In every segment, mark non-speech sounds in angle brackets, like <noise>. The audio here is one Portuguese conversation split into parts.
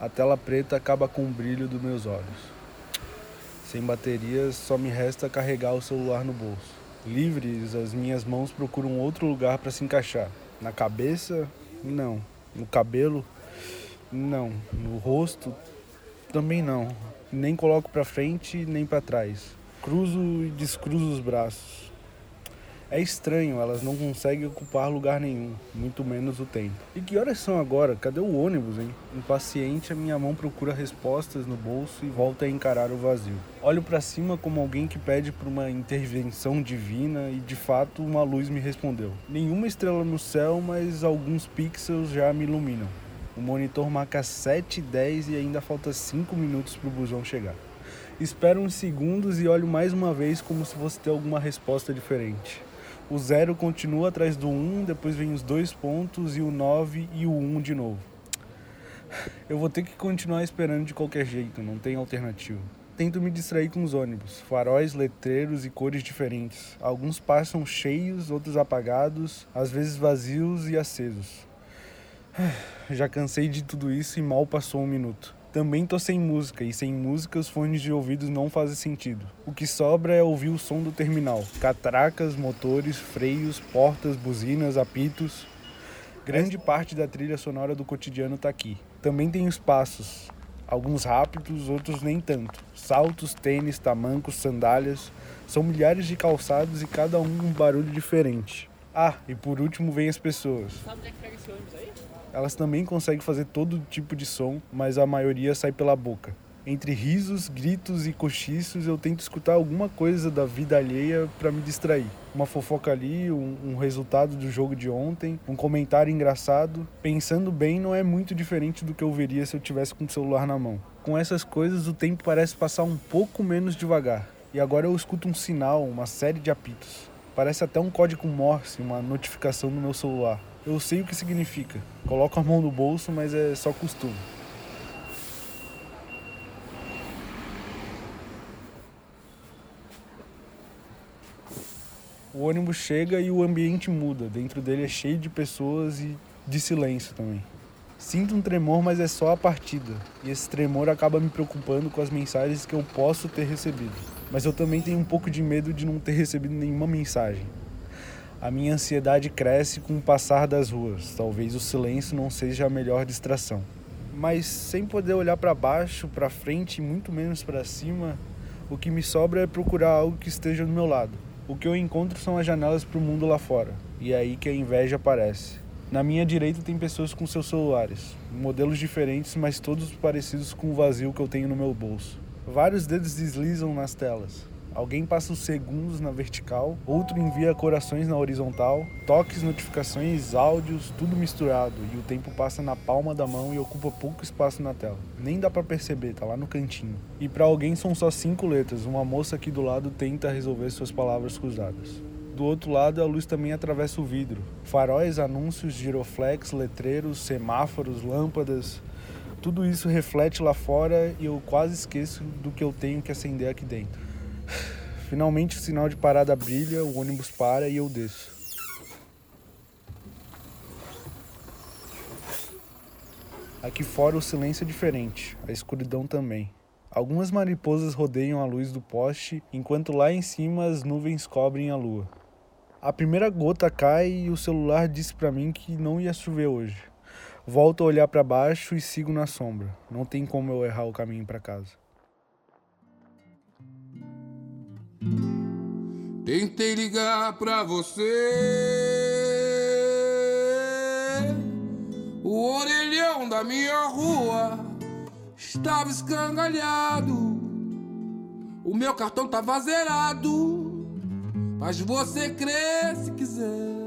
A tela preta acaba com o brilho dos meus olhos. Sem baterias, só me resta carregar o celular no bolso. Livres, as minhas mãos procuram outro lugar para se encaixar. Na cabeça? Não. No cabelo? Não. No rosto? Também não. Nem coloco para frente nem para trás. Cruzo e descruzo os braços. É estranho, elas não conseguem ocupar lugar nenhum, muito menos o tempo. E que horas são agora? Cadê o ônibus, hein? Impaciente, a minha mão procura respostas no bolso e volta a encarar o vazio. Olho para cima como alguém que pede por uma intervenção divina e de fato uma luz me respondeu. Nenhuma estrela no céu, mas alguns pixels já me iluminam. O monitor marca 7 e 10 ainda falta 5 minutos para o busão chegar. Espero uns segundos e olho mais uma vez como se fosse ter alguma resposta diferente. O zero continua atrás do 1, um, depois vem os dois pontos e o 9 e o 1 um de novo. Eu vou ter que continuar esperando de qualquer jeito, não tem alternativa. Tento me distrair com os ônibus, faróis, letreiros e cores diferentes. Alguns passam cheios, outros apagados, às vezes vazios e acesos. <sighs> Já cansei de tudo isso e mal passou um minuto. Também tô sem música e sem música os fones de ouvidos não fazem sentido. O que sobra é ouvir o som do terminal: catracas, motores, freios, portas, buzinas, apitos. Grande parte da trilha sonora do cotidiano tá aqui. Também tem os passos, alguns rápidos, outros nem tanto. Saltos, tênis, tamancos, sandálias. São milhares de calçados e cada um um barulho diferente. Ah, e por último vem as pessoas. Sabe onde é que pega esse ônibus aí? Elas também conseguem fazer todo tipo de som, mas a maioria sai pela boca. Entre risos, gritos e cochichos, eu tento escutar alguma coisa da vida alheia para me distrair. Uma fofoca ali, um, um, resultado do jogo de ontem, um comentário engraçado. Pensando bem, não é muito diferente do que eu veria se eu tivesse com o celular na mão. Com essas coisas, o tempo parece passar um pouco menos devagar. E agora eu escuto um sinal, uma série de apitos. Parece até um código Morse, uma notificação no meu celular. Eu sei o que significa. Coloco a mão no bolso, mas é só costume. O ônibus chega e o ambiente muda. Dentro dele é cheio de pessoas e de silêncio também. Sinto um tremor, mas é só a partida. E esse tremor acaba me preocupando com as mensagens que eu posso ter recebido. Mas eu também tenho um pouco de medo de não ter recebido nenhuma mensagem. A minha ansiedade cresce com o passar das ruas. Talvez o silêncio não seja a melhor distração. Mas sem poder olhar para baixo, para frente e muito menos para cima, o que me sobra é procurar algo que esteja do meu lado. O que eu encontro são as janelas para o mundo lá fora. E é aí que a inveja aparece. Na minha direita tem pessoas com seus celulares, modelos diferentes, mas todos parecidos com o vazio que eu tenho no meu bolso. Vários dedos deslizam nas telas. Alguém passa os segundos na vertical, outro envia corações na horizontal, toques, notificações, áudios, tudo misturado e o tempo passa na palma da mão e ocupa pouco espaço na tela. Nem dá para perceber, tá lá no cantinho. E para alguém são só cinco letras. Uma moça aqui do lado tenta resolver suas palavras cruzadas. Do outro lado, a luz também atravessa o vidro. Faróis, anúncios, giroflex, letreiros, semáforos, lâmpadas. Tudo isso reflete lá fora e eu quase esqueço do que eu tenho que acender aqui dentro. Finalmente o sinal de parada brilha, o ônibus para e eu desço. Aqui fora o silêncio é diferente, a escuridão também. Algumas mariposas rodeiam a luz do poste, enquanto lá em cima as nuvens cobrem a lua. A primeira gota cai e o celular disse para mim que não ia chover hoje. Volto a olhar para baixo e sigo na sombra. Não tem como eu errar o caminho para casa. Tentei ligar pra você. O orelhão da minha rua estava escangalhado. O meu cartão tava zerado. Mas você crê se quiser.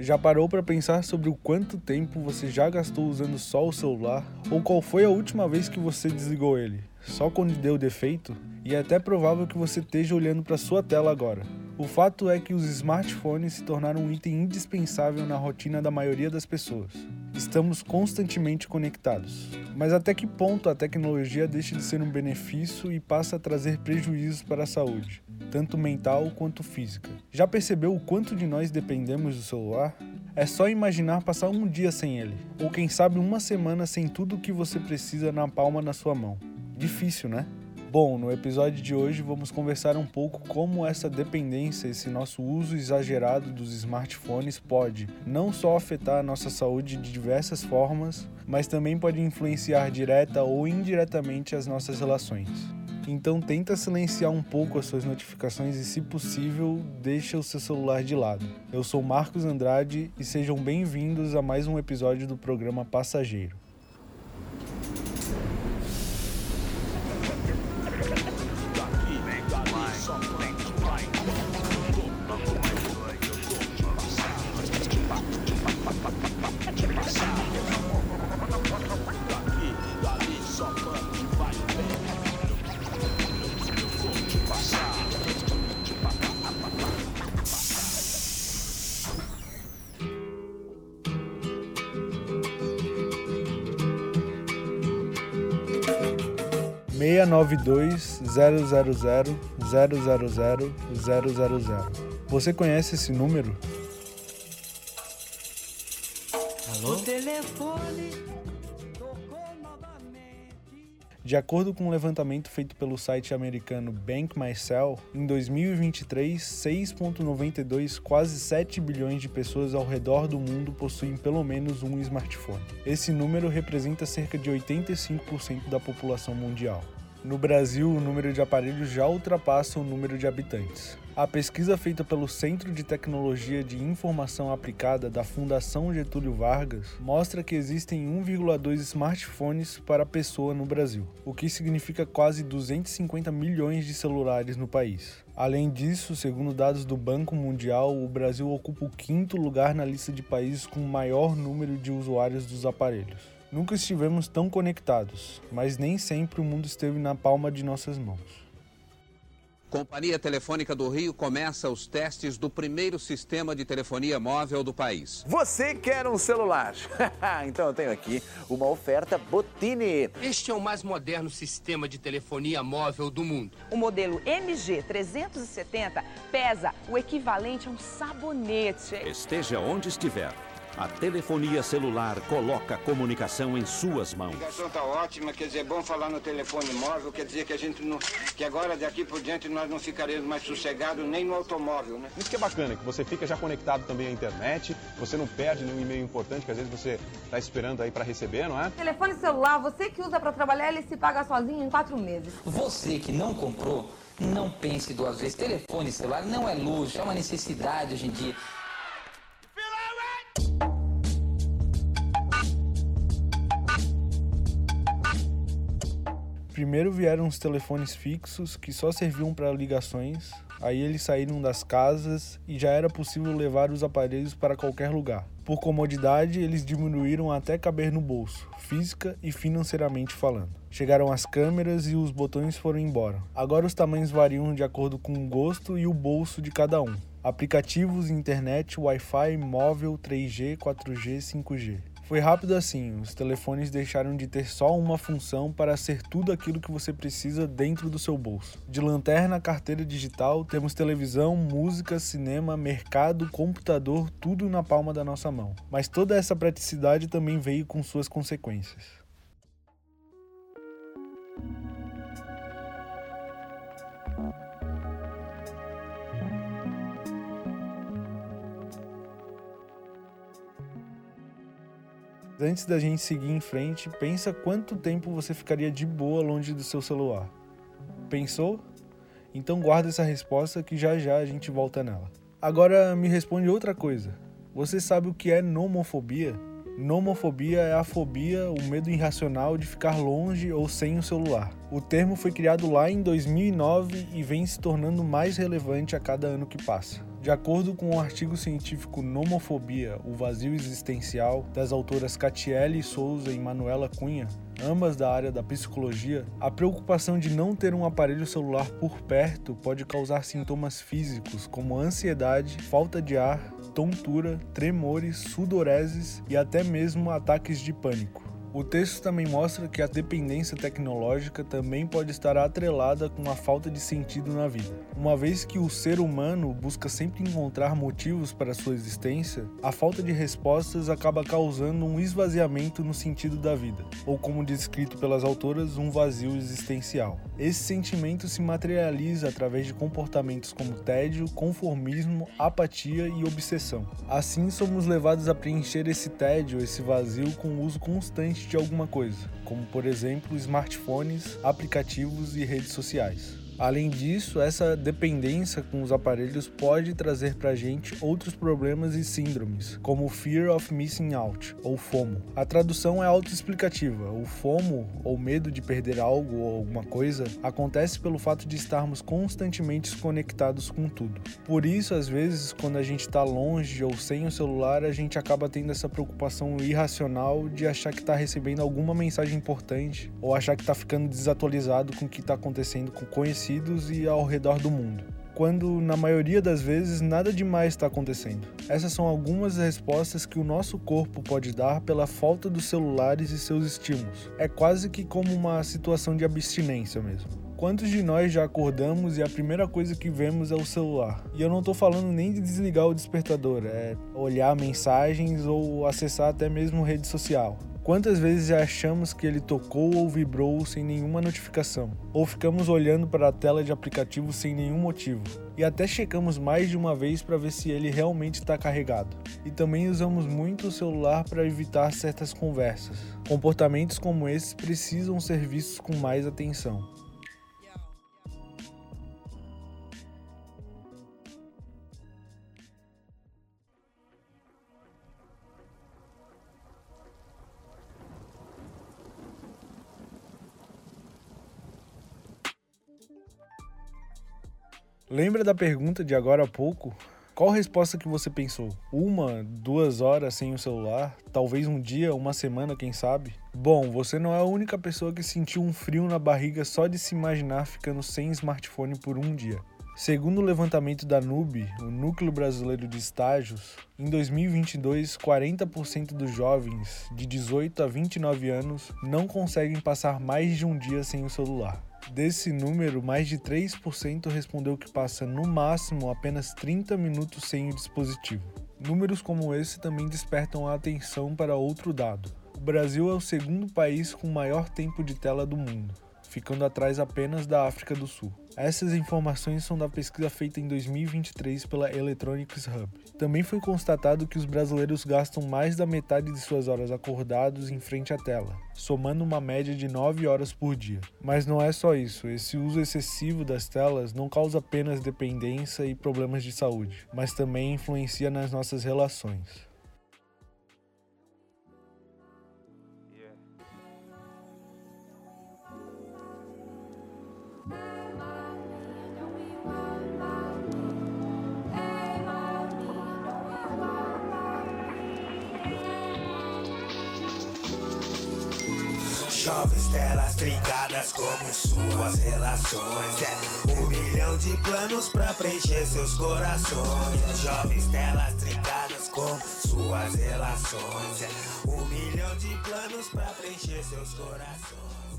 Já parou para pensar sobre o quanto tempo você já gastou usando só o celular? Ou qual foi a última vez que você desligou ele? só quando deu defeito, e é até provável que você esteja olhando para sua tela agora. O fato é que os smartphones se tornaram um item indispensável na rotina da maioria das pessoas. Estamos constantemente conectados. Mas até que ponto a tecnologia deixa de ser um benefício e passa a trazer prejuízos para a saúde, tanto mental quanto física? Já percebeu o quanto de nós dependemos do celular? É só imaginar passar um dia sem ele, ou quem sabe uma semana sem tudo o que você precisa na palma da sua mão. Difícil, né? Bom, no episódio de hoje vamos conversar um pouco como essa dependência, esse nosso uso exagerado dos smartphones pode não só afetar a nossa saúde de diversas formas, mas também pode influenciar direta ou indiretamente as nossas relações. Então tenta silenciar um pouco as suas notificações e, se possível, deixa o seu celular de lado. Eu sou Marcos Andrade e sejam bem-vindos a mais um episódio do programa Passageiro. 692 000 000 Você conhece esse número? Alô? Telefone tocou novamente. De acordo com um levantamento feito pelo site americano Bank em 2023, 6,92, quase 7 bilhões de pessoas ao redor do mundo possuem pelo menos um smartphone. Esse número representa cerca de 85% da população mundial. No Brasil, o número de aparelhos já ultrapassa o número de habitantes. A pesquisa feita pelo Centro de Tecnologia de Informação Aplicada da Fundação Getúlio Vargas mostra que existem 1,2 smartphones para pessoa no Brasil, o que significa quase 250 milhões de celulares no país. Além disso, segundo dados do Banco Mundial, o Brasil ocupa o quinto lugar na lista de países com maior número de usuários dos aparelhos. Nunca estivemos tão conectados, mas nem sempre o mundo esteve na palma de nossas mãos. Companhia Telefônica do Rio começa os testes do primeiro sistema de telefonia móvel do país. Você quer um celular? <laughs> então eu tenho aqui uma oferta Botini. Este é o mais moderno sistema de telefonia móvel do mundo. O modelo MG 370 pesa o equivalente a um sabonete. Esteja onde estiver. A telefonia celular coloca a comunicação em suas mãos. A ligação está ótima, quer dizer, é bom falar no telefone móvel, quer dizer que a gente não. que agora daqui por diante nós não ficaremos mais sossegados nem no automóvel, né? Isso que é bacana, que você fica já conectado também à internet, você não perde nenhum e-mail importante que às vezes você está esperando aí para receber, não é? Telefone celular, você que usa para trabalhar, ele se paga sozinho em quatro meses. Você que não comprou, não pense duas vezes. Telefone celular não é luxo, é uma necessidade hoje em dia. Primeiro vieram os telefones fixos que só serviam para ligações, aí eles saíram das casas e já era possível levar os aparelhos para qualquer lugar. Por comodidade, eles diminuíram até caber no bolso, física e financeiramente falando. Chegaram as câmeras e os botões foram embora. Agora os tamanhos variam de acordo com o gosto e o bolso de cada um. Aplicativos, internet, Wi-Fi, móvel, 3G, 4G, 5G. Foi rápido assim, os telefones deixaram de ter só uma função para ser tudo aquilo que você precisa dentro do seu bolso. De lanterna carteira digital, temos televisão, música, cinema, mercado, computador, tudo na palma da nossa mão. Mas toda essa praticidade também veio com suas consequências. Antes da gente seguir em frente, pensa quanto tempo você ficaria de boa longe do seu celular. Pensou? Então guarda essa resposta que já já a gente volta nela. Agora me responde outra coisa. Você sabe o que é nomofobia? Nomofobia é a fobia, o medo irracional de ficar longe ou sem o celular. O termo foi criado lá em 2009 e vem se tornando mais relevante a cada ano que passa. De acordo com o artigo científico Nomofobia, o vazio existencial, das autoras Catiele Souza e Manuela Cunha, ambas da área da psicologia, a preocupação de não ter um aparelho celular por perto pode causar sintomas físicos como ansiedade, falta de ar, tontura, tremores, sudoreses e até mesmo ataques de pânico. O texto também mostra que a dependência tecnológica também pode estar atrelada com a falta de sentido na vida. Uma vez que o ser humano busca sempre encontrar motivos para sua existência, a falta de respostas acaba causando um esvaziamento no sentido da vida, ou como descrito pelas autoras, um vazio existencial. Esse sentimento se materializa através de comportamentos como tédio, conformismo, apatia e obsessão. Assim, somos levados a preencher esse tédio, esse vazio, com o uso constante de alguma coisa, como por exemplo smartphones, aplicativos e redes sociais. Além disso, essa dependência com os aparelhos pode trazer para a gente outros problemas e síndromes, como Fear of Missing Out, ou FOMO. A tradução é autoexplicativa. O FOMO, ou medo de perder algo ou alguma coisa, acontece pelo fato de estarmos constantemente conectados com tudo. Por isso, às vezes, quando a gente está longe ou sem o celular, a gente acaba tendo essa preocupação irracional de achar que está recebendo alguma mensagem importante ou achar que está ficando desatualizado com o que está acontecendo com e ao redor do mundo, quando na maioria das vezes nada demais está acontecendo. Essas são algumas respostas que o nosso corpo pode dar pela falta dos celulares e seus estímulos. É quase que como uma situação de abstinência mesmo. Quantos de nós já acordamos e a primeira coisa que vemos é o celular? E eu não tô falando nem de desligar o despertador, é olhar mensagens ou acessar até mesmo rede social. Quantas vezes já achamos que ele tocou ou vibrou sem nenhuma notificação? Ou ficamos olhando para a tela de aplicativo sem nenhum motivo? E até checamos mais de uma vez para ver se ele realmente está carregado. E também usamos muito o celular para evitar certas conversas. Comportamentos como esses precisam ser vistos com mais atenção. Lembra da pergunta de agora há pouco? Qual resposta que você pensou? Uma, duas horas sem o celular? Talvez um dia, uma semana, quem sabe? Bom, você não é a única pessoa que sentiu um frio na barriga só de se imaginar ficando sem smartphone por um dia. Segundo o levantamento da NUB, o Núcleo Brasileiro de Estágios, em 2022, 40% dos jovens de 18 a 29 anos não conseguem passar mais de um dia sem o celular. Desse número, mais de 3% respondeu que passa no máximo apenas 30 minutos sem o dispositivo. Números como esse também despertam a atenção para outro dado. O Brasil é o segundo país com maior tempo de tela do mundo ficando atrás apenas da África do Sul. Essas informações são da pesquisa feita em 2023 pela Electronics Hub. Também foi constatado que os brasileiros gastam mais da metade de suas horas acordados em frente à tela, somando uma média de 9 horas por dia. Mas não é só isso, esse uso excessivo das telas não causa apenas dependência e problemas de saúde, mas também influencia nas nossas relações. Jovens telas trincadas como suas relações. É um milhão de planos pra preencher seus corações. Jovens telas trincadas como suas relações. É um milhão de planos pra preencher seus corações.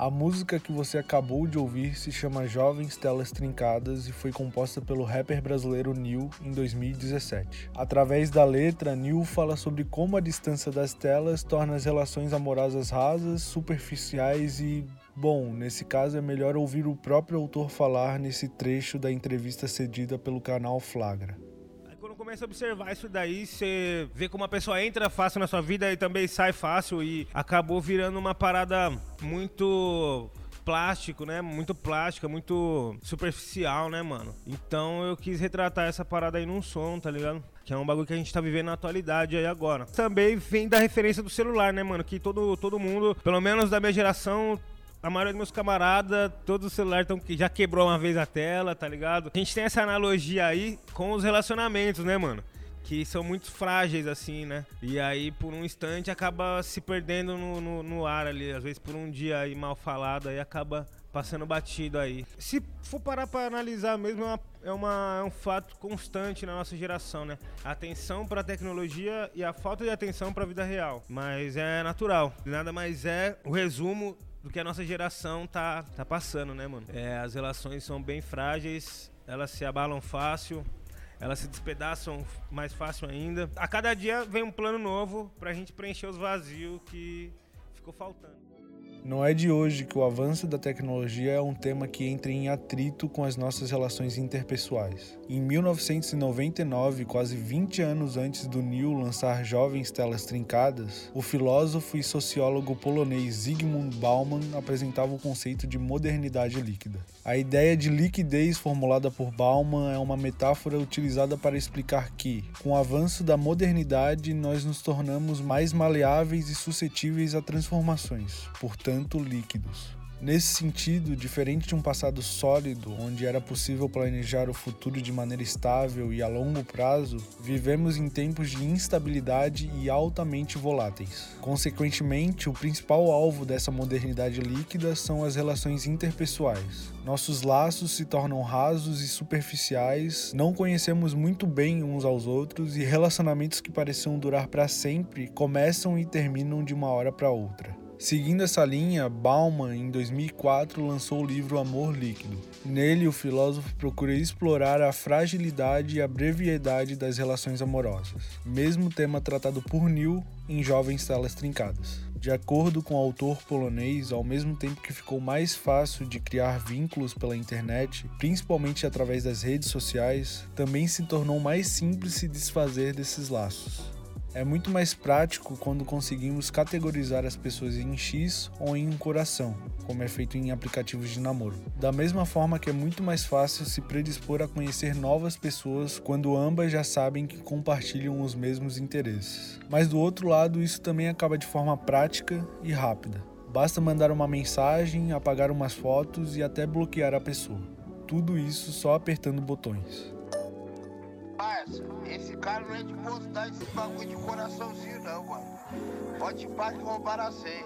A música que você acabou de ouvir se chama Jovens Telas Trincadas e foi composta pelo rapper brasileiro Neil em 2017. Através da letra, Neil fala sobre como a distância das telas torna as relações amorosas rasas, superficiais e Bom, nesse caso é melhor ouvir o próprio autor falar nesse trecho da entrevista cedida pelo canal Flagra começa a observar isso daí, você vê como a pessoa entra fácil na sua vida e também sai fácil e acabou virando uma parada muito plástico, né? Muito plástica, muito superficial, né, mano? Então eu quis retratar essa parada aí num som, tá ligado? Que é um bagulho que a gente tá vivendo na atualidade aí agora. Também vem da referência do celular, né, mano? Que todo, todo mundo, pelo menos da minha geração, a maioria dos meus camaradas, todos os celulares tão, já quebrou uma vez a tela, tá ligado? A gente tem essa analogia aí com os relacionamentos, né, mano? Que são muito frágeis, assim, né? E aí, por um instante, acaba se perdendo no, no, no ar ali. Às vezes, por um dia aí mal falado, aí acaba passando batido aí. Se for parar para analisar mesmo, é, uma, é, uma, é, um fato constante na nossa geração, né? A atenção para a tecnologia e a falta de atenção para a vida real. Mas é natural. Nada mais é o resumo do que a nossa geração tá, tá passando, né, mano? É, as relações são bem frágeis, elas se abalam fácil, elas se despedaçam mais fácil ainda. A cada dia vem um plano novo pra gente preencher os vazios que ficou faltando. Não é de hoje que o avanço da tecnologia é um tema que entra em atrito com as nossas relações interpessoais. Em 1999, quase 20 anos antes do Neil lançar Jovens Telas Trincadas, o filósofo e sociólogo polonês Zygmunt Bauman apresentava o conceito de modernidade líquida. A ideia de liquidez formulada por Bauman é uma metáfora utilizada para explicar que, com o avanço da modernidade, nós nos tornamos mais maleáveis e suscetíveis a transformações. Portanto, portanto líquidos. Nesse sentido, diferente de um passado sólido, onde era possível planejar o futuro de maneira estável e a longo prazo, vivemos em tempos de instabilidade e altamente voláteis. Consequentemente, o principal alvo dessa modernidade líquida são as relações interpessoais. Nossos laços se tornam rasos e superficiais, não conhecemos muito bem uns aos outros e relacionamentos que pareciam durar para sempre começam e terminam de uma hora para outra. Seguindo essa linha, Bauman, em 2004, lançou o livro Amor Líquido. Nele, o filósofo procura explorar a fragilidade e a brevidade das relações amorosas, mesmo tema tratado por Neil em Jovens Telas Trincadas. De acordo com o autor polonês, ao mesmo tempo que ficou mais fácil de criar vínculos pela internet, principalmente através das redes sociais, também se tornou mais simples se desfazer desses laços. É muito mais prático quando conseguimos categorizar as pessoas em X ou em um coração, como é feito em aplicativos de namoro. Da mesma forma que é muito mais fácil se predispor a conhecer novas pessoas quando ambas já sabem que compartilham os mesmos interesses. Mas do outro lado, isso também acaba de forma prática e rápida. Basta mandar uma mensagem, apagar umas fotos e até bloquear a pessoa. Tudo isso só apertando botões. Parça, esse cara não é de postar esse bagulho de coraçãozinho não, mano. Pode ir para roubar a senha.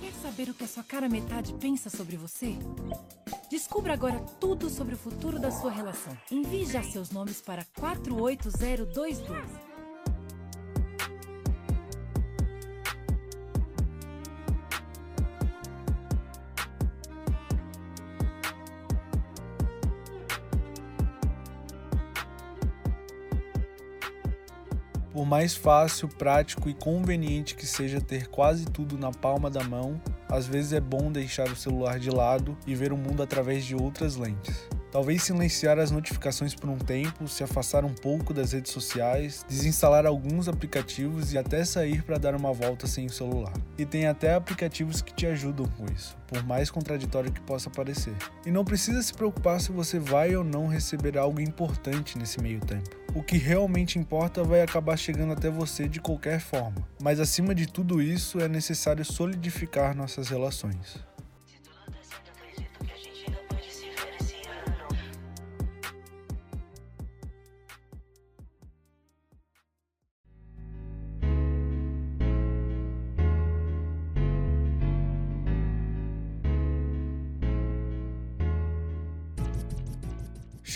Quer saber o que a sua cara metade pensa sobre você? Descubra agora tudo sobre o futuro da sua relação. Envie já seus nomes para 48022. Por mais fácil, prático e conveniente que seja ter quase tudo na palma da mão, às vezes é bom deixar o celular de lado e ver o mundo através de outras lentes. Talvez silenciar as notificações por um tempo, se afastar um pouco das redes sociais, desinstalar alguns aplicativos e até sair para dar uma volta sem o celular. E tem até aplicativos que te ajudam com isso, por mais contraditório que possa parecer. E não precisa se preocupar se você vai ou não receber algo importante nesse meio tempo. O que realmente importa vai acabar chegando até você de qualquer forma. Mas acima de tudo isso, é necessário solidificar nossas relações.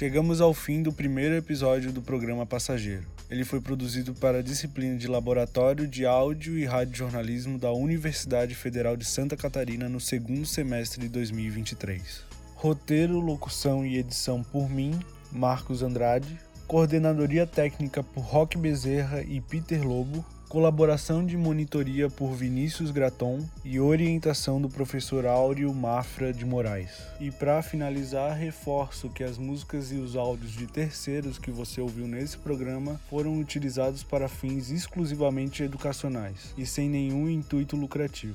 Chegamos ao fim do primeiro episódio do programa Passageiro. Ele foi produzido para a disciplina de Laboratório de Áudio e Radiojornalismo da Universidade Federal de Santa Catarina no segundo semestre de 2023. Roteiro, locução e edição por mim, Marcos Andrade. Coordenadoria técnica por Roque Bezerra e Peter Lobo colaboração de monitoria por Vinícius Graton e orientação do professor Áureo Mafra de Moraes. E para finalizar, reforço que as músicas e os áudios de terceiros que você ouviu nesse programa foram utilizados para fins exclusivamente educacionais e sem nenhum intuito lucrativo.